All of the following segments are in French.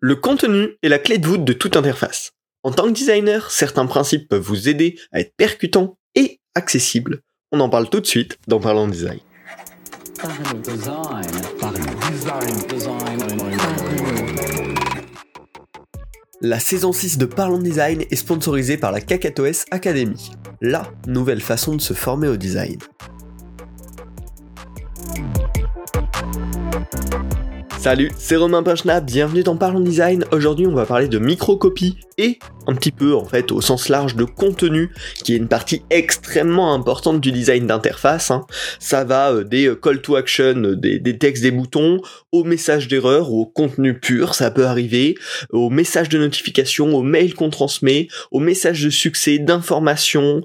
Le contenu est la clé de voûte de toute interface. En tant que designer, certains principes peuvent vous aider à être percutants et accessibles. On en parle tout de suite dans Parlons Design. La saison 6 de Parlons Design est sponsorisée par la Kakatoes Academy, la nouvelle façon de se former au design. Salut, c'est Romain Pinchna, bienvenue dans Parlons Design. Aujourd'hui, on va parler de microcopie et un petit peu, en fait, au sens large de contenu, qui est une partie extrêmement importante du design d'interface. Hein. Ça va euh, des euh, call to action, euh, des, textes, des boutons, au message d'erreur, au contenu pur, ça peut arriver, au message de notification, au mail qu'on transmet, au message de succès, d'information,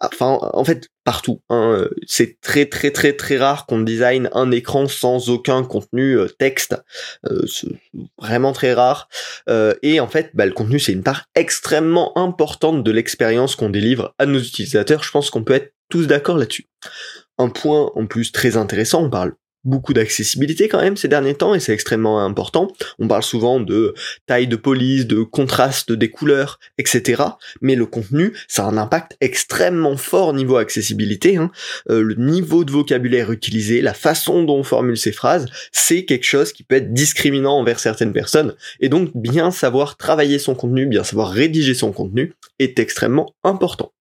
enfin, en fait, partout. Hein. C'est très très très très rare qu'on design un écran sans aucun contenu euh, texte. Euh, vraiment très rare. Euh, et en fait, bah, le contenu c'est une part extrêmement importante de l'expérience qu'on délivre à nos utilisateurs. Je pense qu'on peut être tous d'accord là-dessus. Un point en plus très intéressant, on parle beaucoup d'accessibilité quand même ces derniers temps et c'est extrêmement important. On parle souvent de taille de police, de contraste des couleurs, etc. Mais le contenu, ça a un impact extrêmement fort niveau accessibilité. Hein. Euh, le niveau de vocabulaire utilisé, la façon dont on formule ses phrases, c'est quelque chose qui peut être discriminant envers certaines personnes. Et donc bien savoir travailler son contenu, bien savoir rédiger son contenu est extrêmement important.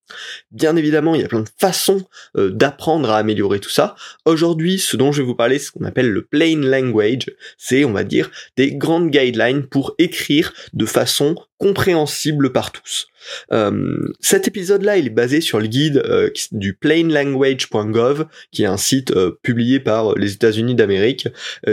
Bien évidemment, il y a plein de façons euh, d'apprendre à améliorer tout ça. Aujourd'hui, ce dont je vais vous parler, c'est ce qu'on appelle le plain language. C'est, on va dire, des grandes guidelines pour écrire de façon compréhensible par tous. Euh, cet épisode-là, il est basé sur le guide euh, du plainlanguage.gov, qui est un site publié par les États-Unis d'Amérique,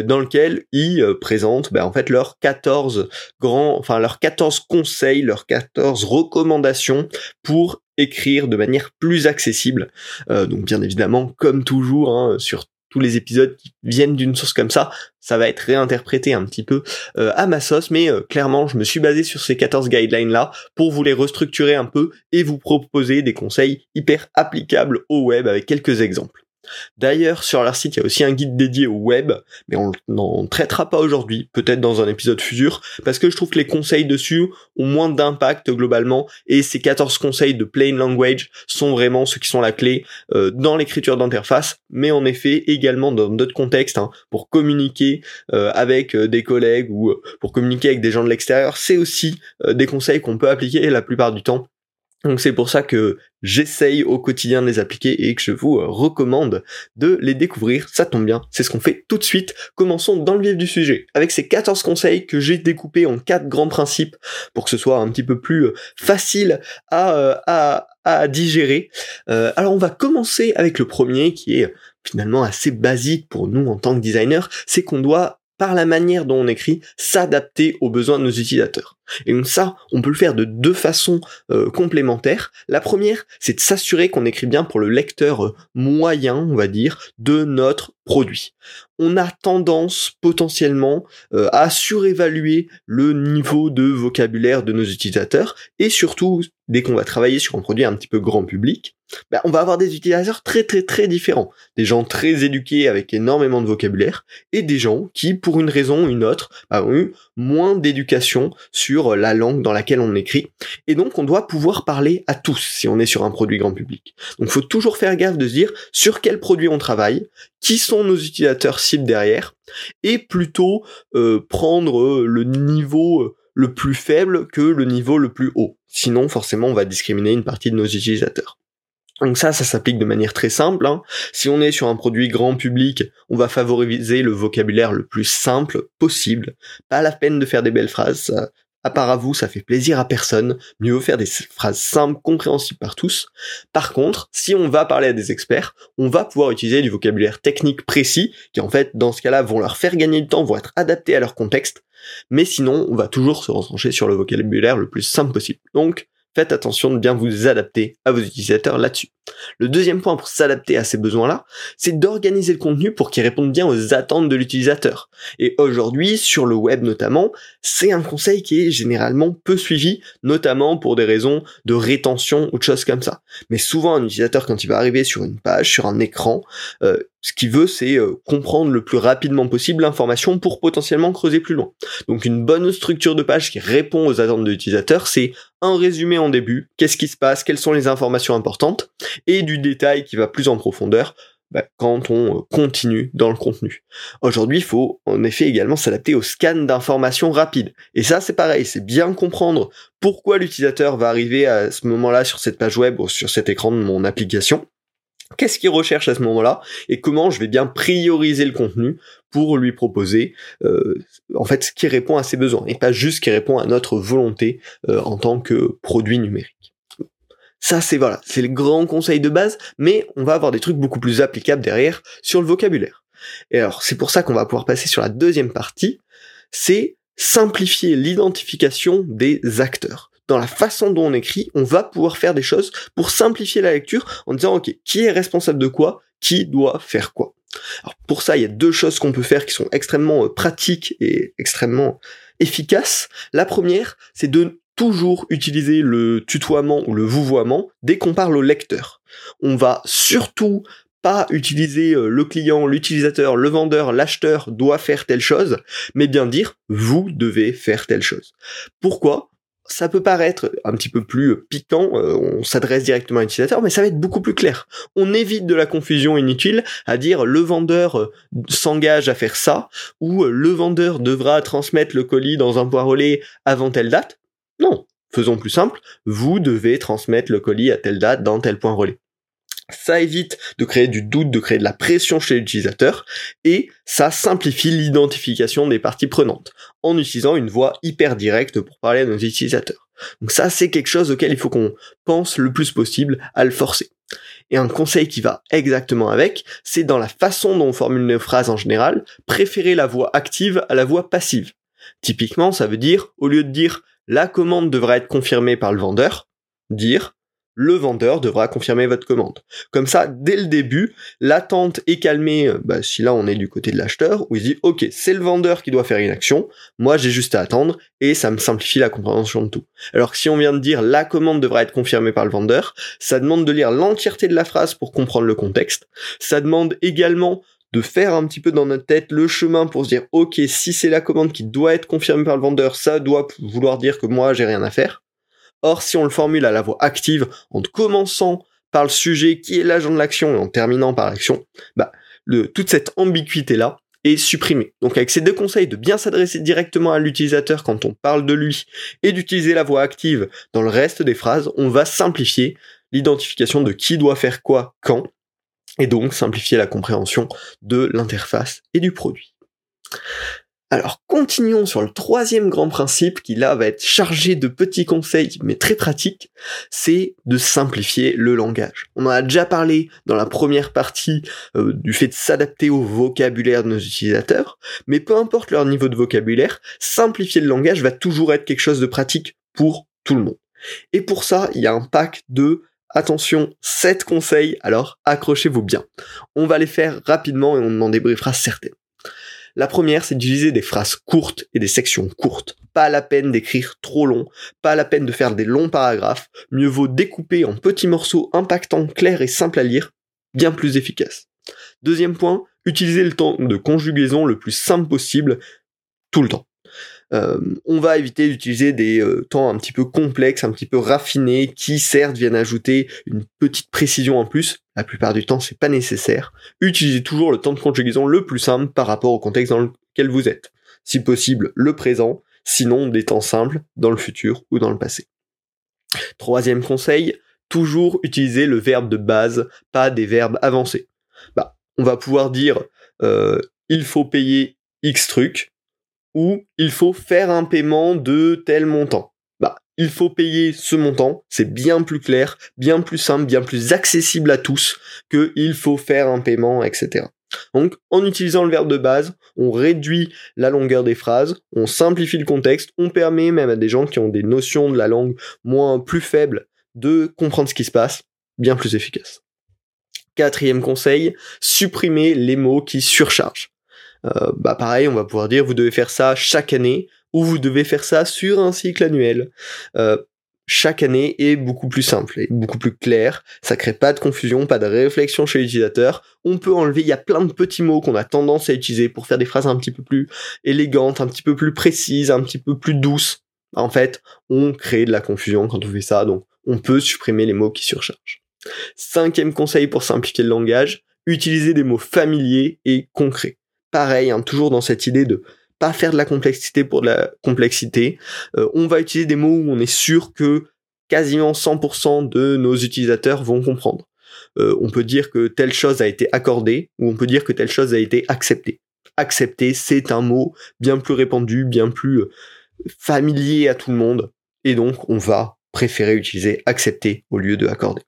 dans lequel ils présentent ben, en fait leurs 14 grands, enfin leurs 14 conseils, leurs 14 recommandations pour écrire de manière plus accessible. Euh, donc bien évidemment, comme toujours, hein, sur tous les épisodes qui viennent d'une source comme ça, ça va être réinterprété un petit peu euh, à ma sauce, mais euh, clairement, je me suis basé sur ces 14 guidelines-là pour vous les restructurer un peu et vous proposer des conseils hyper applicables au web avec quelques exemples. D'ailleurs, sur leur site, il y a aussi un guide dédié au web, mais on n'en traitera pas aujourd'hui, peut-être dans un épisode futur, parce que je trouve que les conseils dessus ont moins d'impact globalement, et ces 14 conseils de plain language sont vraiment ceux qui sont la clé euh, dans l'écriture d'interface, mais en effet également dans d'autres contextes, hein, pour communiquer euh, avec euh, des collègues ou pour communiquer avec des gens de l'extérieur, c'est aussi des conseils qu'on peut appliquer la plupart du temps donc c'est pour ça que j'essaye au quotidien de les appliquer et que je vous euh, recommande de les découvrir. Ça tombe bien, c'est ce qu'on fait tout de suite. Commençons dans le vif du sujet avec ces 14 conseils que j'ai découpés en quatre grands principes pour que ce soit un petit peu plus euh, facile à, euh, à, à digérer. alors on va commencer avec le premier qui est finalement assez basique pour nous en tant que designer, c'est qu'on doit par la manière dont on écrit, s'adapter aux besoins de nos utilisateurs. Et donc ça, on peut le faire de deux façons euh, complémentaires. La première, c'est de s'assurer qu'on écrit bien pour le lecteur euh, moyen, on va dire, de notre produit. On a tendance potentiellement euh, à surévaluer le niveau de vocabulaire de nos utilisateurs et surtout dès qu'on va travailler sur un produit un petit peu grand public, bah, on va avoir des utilisateurs très très très différents. Des gens très éduqués avec énormément de vocabulaire et des gens qui, pour une raison ou une autre, bah, ont eu moins d'éducation sur la langue dans laquelle on écrit. Et donc on doit pouvoir parler à tous si on est sur un produit grand public. Donc faut toujours faire gaffe de se dire sur quel produit on travaille, qui sont nos utilisateurs cibles derrière, et plutôt euh, prendre le niveau euh, le plus faible que le niveau le plus haut. Sinon, forcément, on va discriminer une partie de nos utilisateurs. Donc ça, ça s'applique de manière très simple. Hein. Si on est sur un produit grand public, on va favoriser le vocabulaire le plus simple possible. Pas la peine de faire des belles phrases. À part à vous, ça fait plaisir à personne. Mieux vaut faire des phrases simples, compréhensibles par tous. Par contre, si on va parler à des experts, on va pouvoir utiliser du vocabulaire technique précis, qui en fait, dans ce cas-là, vont leur faire gagner du temps, vont être adaptés à leur contexte. Mais sinon, on va toujours se retrancher sur le vocabulaire le plus simple possible. Donc, faites attention de bien vous adapter à vos utilisateurs là-dessus. Le deuxième point pour s'adapter à ces besoins-là, c'est d'organiser le contenu pour qu'il réponde bien aux attentes de l'utilisateur. Et aujourd'hui, sur le web notamment, c'est un conseil qui est généralement peu suivi, notamment pour des raisons de rétention ou de choses comme ça. Mais souvent, un utilisateur, quand il va arriver sur une page, sur un écran, euh, ce qu'il veut, c'est euh, comprendre le plus rapidement possible l'information pour potentiellement creuser plus loin. Donc une bonne structure de page qui répond aux attentes de l'utilisateur, c'est un résumé en début, qu'est-ce qui se passe, quelles sont les informations importantes, et du détail qui va plus en profondeur, bah, quand on euh, continue dans le contenu. Aujourd'hui, il faut en effet également s'adapter au scan d'informations rapides. Et ça, c'est pareil, c'est bien comprendre pourquoi l'utilisateur va arriver à ce moment-là sur cette page web ou sur cet écran de mon application. Qu'est-ce qu'il recherche à ce moment-là et comment je vais bien prioriser le contenu pour lui proposer euh, en fait ce qui répond à ses besoins et pas juste ce qui répond à notre volonté euh, en tant que produit numérique. Ça, c'est voilà, c'est le grand conseil de base, mais on va avoir des trucs beaucoup plus applicables derrière sur le vocabulaire. Et alors, c'est pour ça qu'on va pouvoir passer sur la deuxième partie, c'est simplifier l'identification des acteurs. Dans la façon dont on écrit, on va pouvoir faire des choses pour simplifier la lecture en disant, ok, qui est responsable de quoi, qui doit faire quoi? Alors pour ça, il y a deux choses qu'on peut faire qui sont extrêmement euh, pratiques et extrêmement efficaces. La première, c'est de toujours utiliser le tutoiement ou le vouvoiement dès qu'on parle au lecteur. On va surtout pas utiliser euh, le client, l'utilisateur, le vendeur, l'acheteur doit faire telle chose, mais bien dire vous devez faire telle chose. Pourquoi? Ça peut paraître un petit peu plus piquant, euh, on s'adresse directement à l'utilisateur, mais ça va être beaucoup plus clair. On évite de la confusion inutile à dire le vendeur euh, s'engage à faire ça, ou le vendeur devra transmettre le colis dans un point relais avant telle date. Non, faisons plus simple, vous devez transmettre le colis à telle date dans tel point relais. Ça évite de créer du doute, de créer de la pression chez l'utilisateur, et ça simplifie l'identification des parties prenantes, en utilisant une voix hyper directe pour parler à nos utilisateurs. Donc ça, c'est quelque chose auquel il faut qu'on pense le plus possible à le forcer. Et un conseil qui va exactement avec, c'est dans la façon dont on formule nos phrases en général, préférer la voix active à la voix passive. Typiquement, ça veut dire, au lieu de dire la commande devra être confirmée par le vendeur, dire le vendeur devra confirmer votre commande. Comme ça, dès le début, l'attente est calmée, euh, bah, si là on est du côté de l'acheteur, où il dit ok, c'est le vendeur qui doit faire une action, moi j'ai juste à attendre, et ça me simplifie la compréhension de tout. Alors que si on vient de dire la commande devra être confirmée par le vendeur, ça demande de lire l'entièreté de la phrase pour comprendre le contexte, ça demande également de faire un petit peu dans notre tête le chemin pour se dire ok si c'est la commande qui doit être confirmée par le vendeur ça doit vouloir dire que moi j'ai rien à faire or si on le formule à la voix active en commençant par le sujet qui est l'agent de l'action et en terminant par l'action bah le, toute cette ambiguïté là est supprimée. Donc avec ces deux conseils de bien s'adresser directement à l'utilisateur quand on parle de lui et d'utiliser la voix active dans le reste des phrases, on va simplifier l'identification de qui doit faire quoi quand et donc simplifier la compréhension de l'interface et du produit. Alors continuons sur le troisième grand principe qui là va être chargé de petits conseils mais très pratiques, c'est de simplifier le langage. On en a déjà parlé dans la première partie euh, du fait de s'adapter au vocabulaire de nos utilisateurs, mais peu importe leur niveau de vocabulaire, simplifier le langage va toujours être quelque chose de pratique pour tout le monde. Et pour ça, il y a un pack de Attention, 7 conseils, alors accrochez-vous bien. On va les faire rapidement et on en débriefera certaines. La première, c'est d'utiliser des phrases courtes et des sections courtes. Pas la peine d'écrire trop long, pas la peine de faire des longs paragraphes, mieux vaut découper en petits morceaux impactants, clairs et simples à lire, bien plus efficace. Deuxième point, utiliser le temps de conjugaison le plus simple possible, tout le temps. Euh, on va éviter d'utiliser des euh, temps un petit peu complexes, un petit peu raffinés, qui certes viennent ajouter une petite précision en plus. La plupart du temps, c'est pas nécessaire. Utilisez toujours le temps de conjugaison le plus simple par rapport au contexte dans lequel vous êtes. Si possible, le présent, sinon des temps simples dans le futur ou dans le passé. Troisième conseil, toujours utiliser le verbe de base, pas des verbes avancés. Bah, on va pouvoir dire euh, il faut payer X truc, où il faut faire un paiement de tel montant. Bah, il faut payer ce montant, c'est bien plus clair, bien plus simple, bien plus accessible à tous que il faut faire un paiement, etc. Donc, en utilisant le verbe de base, on réduit la longueur des phrases, on simplifie le contexte, on permet même à des gens qui ont des notions de la langue moins plus faibles de comprendre ce qui se passe, bien plus efficace. Quatrième conseil, supprimer les mots qui surchargent. Euh, bah pareil, on va pouvoir dire vous devez faire ça chaque année ou vous devez faire ça sur un cycle annuel. Euh, chaque année est beaucoup plus simple et beaucoup plus clair. Ça crée pas de confusion, pas de réflexion chez l'utilisateur. On peut enlever, il y a plein de petits mots qu'on a tendance à utiliser pour faire des phrases un petit peu plus élégantes, un petit peu plus précises, un petit peu plus douces. En fait, on crée de la confusion quand on fait ça, donc on peut supprimer les mots qui surchargent. Cinquième conseil pour simplifier le langage, utiliser des mots familiers et concrets. Pareil, hein, toujours dans cette idée de pas faire de la complexité pour de la complexité. Euh, on va utiliser des mots où on est sûr que quasiment 100% de nos utilisateurs vont comprendre. Euh, on peut dire que telle chose a été accordée ou on peut dire que telle chose a été acceptée. Accepter, c'est un mot bien plus répandu, bien plus euh, familier à tout le monde. Et donc, on va préférer utiliser accepter au lieu de accorder.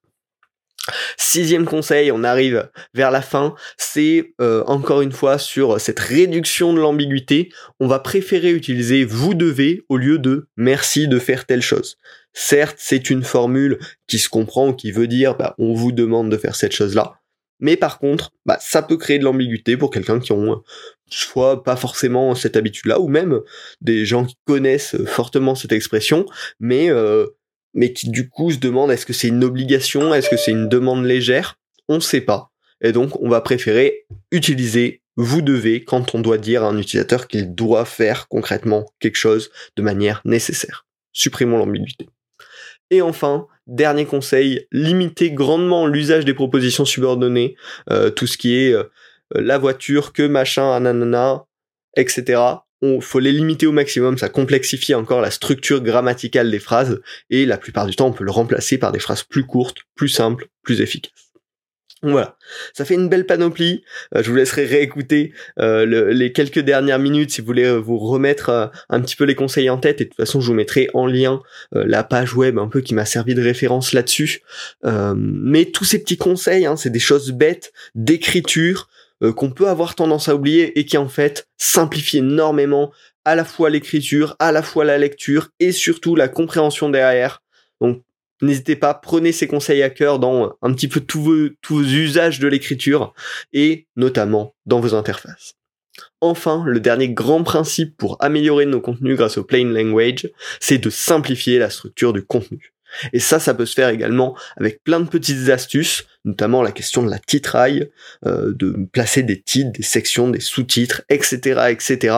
Sixième conseil, on arrive vers la fin, c'est euh, encore une fois sur cette réduction de l'ambiguïté, on va préférer utiliser vous devez au lieu de merci de faire telle chose. Certes, c'est une formule qui se comprend, qui veut dire bah, on vous demande de faire cette chose-là, mais par contre, bah, ça peut créer de l'ambiguïté pour quelqu'un qui ont soit pas forcément cette habitude-là, ou même des gens qui connaissent fortement cette expression, mais euh, mais qui du coup se demande est-ce que c'est une obligation, est-ce que c'est une demande légère, on ne sait pas. Et donc on va préférer utiliser vous devez quand on doit dire à un utilisateur qu'il doit faire concrètement quelque chose de manière nécessaire. Supprimons l'ambiguïté. Et enfin, dernier conseil, limitez grandement l'usage des propositions subordonnées, euh, tout ce qui est euh, la voiture, que machin, ananana, etc on faut les limiter au maximum, ça complexifie encore la structure grammaticale des phrases, et la plupart du temps on peut le remplacer par des phrases plus courtes, plus simples, plus efficaces. Voilà, ça fait une belle panoplie. Euh, je vous laisserai réécouter euh, les quelques dernières minutes si vous voulez euh, vous remettre un petit peu les conseils en tête. Et de toute façon, je vous mettrai en lien la page web un peu qui m'a servi de référence là-dessus. mais tous ces petits conseils, hein, c'est des choses bêtes d'écriture euh, qu'on peut avoir tendance à oublier et qui en fait simplifie énormément à la fois l'écriture, à la fois la lecture et surtout la compréhension derrière. Donc n'hésitez pas, prenez ces conseils à cœur dans un petit peu tous vos, tous vos usages de l'écriture et notamment dans vos interfaces. Enfin, le dernier grand principe pour améliorer nos contenus grâce au plain language, c'est de simplifier la structure du contenu. Et ça, ça peut se faire également avec plein de petites astuces, notamment la question de la titraille, euh, de placer des titres, des sections, des sous-titres, etc., etc.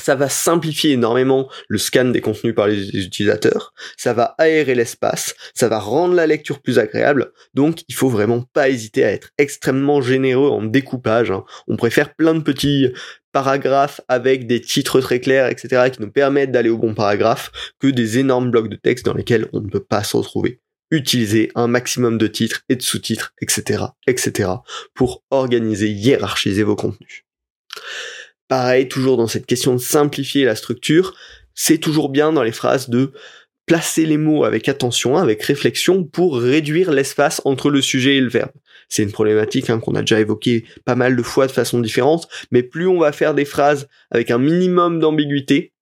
Ça va simplifier énormément le scan des contenus par les utilisateurs, ça va aérer l'espace, ça va rendre la lecture plus agréable, donc il faut vraiment pas hésiter à être extrêmement généreux en découpage. Hein. On préfère plein de petits paragraphes avec des titres très clairs, etc., qui nous permettent d'aller au bon paragraphe, que des énormes blocs de texte dans lesquels on ne peut pas se retrouver. Utilisez un maximum de titres et de sous-titres, etc., etc., pour organiser, hiérarchiser vos contenus. Pareil, toujours dans cette question de simplifier la structure, c'est toujours bien dans les phrases de placer les mots avec attention, avec réflexion, pour réduire l'espace entre le sujet et le verbe. C'est une problématique hein, qu'on a déjà évoquée pas mal de fois de façon différente, mais plus on va faire des phrases avec un minimum d'ambiguïté,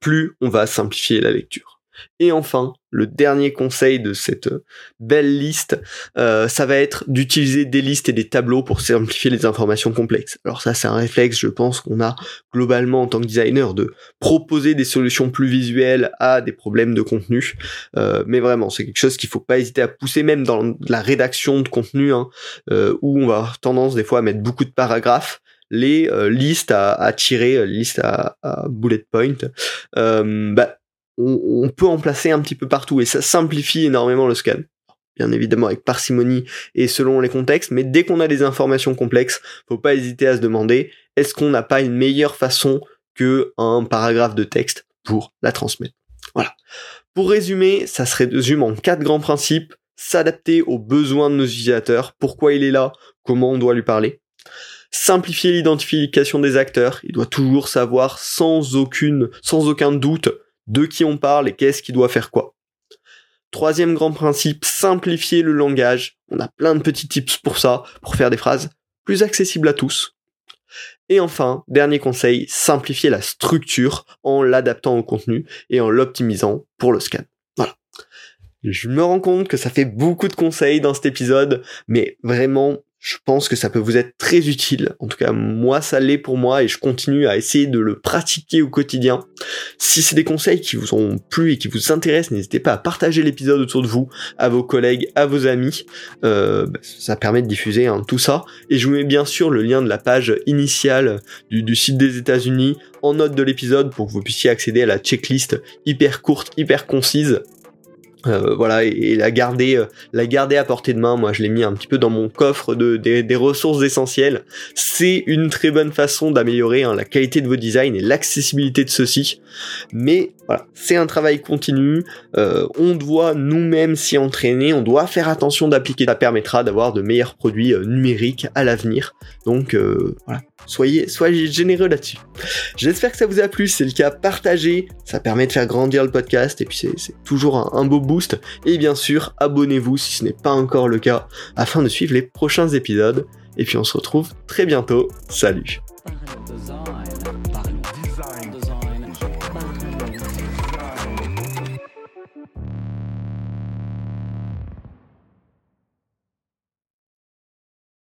plus on va simplifier la lecture. Et enfin, le dernier conseil de cette euh, belle liste, euh, ça va être d'utiliser des listes et des tableaux pour simplifier les informations complexes. Alors ça, c'est un réflexe, je pense, qu'on a globalement en tant que designer, de proposer des solutions plus visuelles à des problèmes de contenu. Euh, mais vraiment, c'est quelque chose qu'il faut pas hésiter à pousser, même dans la rédaction de contenu, hein, où on va avoir tendance des fois à mettre beaucoup de paragraphes les listes à, tirer, listes à, bullet point, bah, on, peut en placer un petit peu partout et ça simplifie énormément le scan. Bien évidemment avec parcimonie et selon les contextes, mais dès qu'on a des informations complexes, faut pas hésiter à se demander est-ce qu'on n'a pas une meilleure façon que un paragraphe de texte pour la transmettre? Voilà. Pour résumer, ça se résume en quatre grands principes s'adapter aux besoins de nos utilisateurs, pourquoi il est là, comment on doit lui parler. Simplifier l'identification des acteurs, il doit toujours savoir sans aucune, sans aucun doute de qui on parle et qu'est-ce qui doit faire quoi. Troisième grand principe, simplifier le langage. On a plein de petits tips pour ça, pour faire des phrases plus accessibles à tous. Et enfin, dernier conseil, simplifier la structure en l'adaptant au contenu et en l'optimisant pour le scan. Je me rends compte que ça fait beaucoup de conseils dans cet épisode, mais vraiment, je pense que ça peut vous être très utile. En tout cas, moi, ça l'est pour moi et je continue à essayer de le pratiquer au quotidien. Si c'est des conseils qui vous ont plu et qui vous intéressent, n'hésitez pas à partager l'épisode autour de vous, à vos collègues, à vos amis. Euh, bah, ça permet de diffuser hein, tout ça. Et je vous mets bien sûr le lien de la page initiale du, du site des États-Unis en note de l'épisode pour que vous puissiez accéder à la checklist hyper courte, hyper concise euh, voilà et, la garder euh, la garder à portée de main. Moi je l'ai mis un petit peu dans mon coffre de, des, ressources essentielles. C'est une très bonne façon d'améliorer hein, la qualité de vos designs et l'accessibilité de ceux-ci. Mais voilà c'est un travail continu. Euh, on doit nous-mêmes s'y entraîner. On doit faire attention d'appliquer. Ça permettra d'avoir de meilleurs produits numériques à l'avenir. Donc voilà Soyez, soyez généreux là-dessus. J'espère que ça vous a plu. Si c'est le cas, partagez. Ça permet de faire grandir le podcast et puis c'est toujours un, beau boost. Et bien sûr, abonnez-vous si ce n'est pas encore le cas afin de suivre les prochains épisodes. Et puis on se retrouve très bientôt. Salut.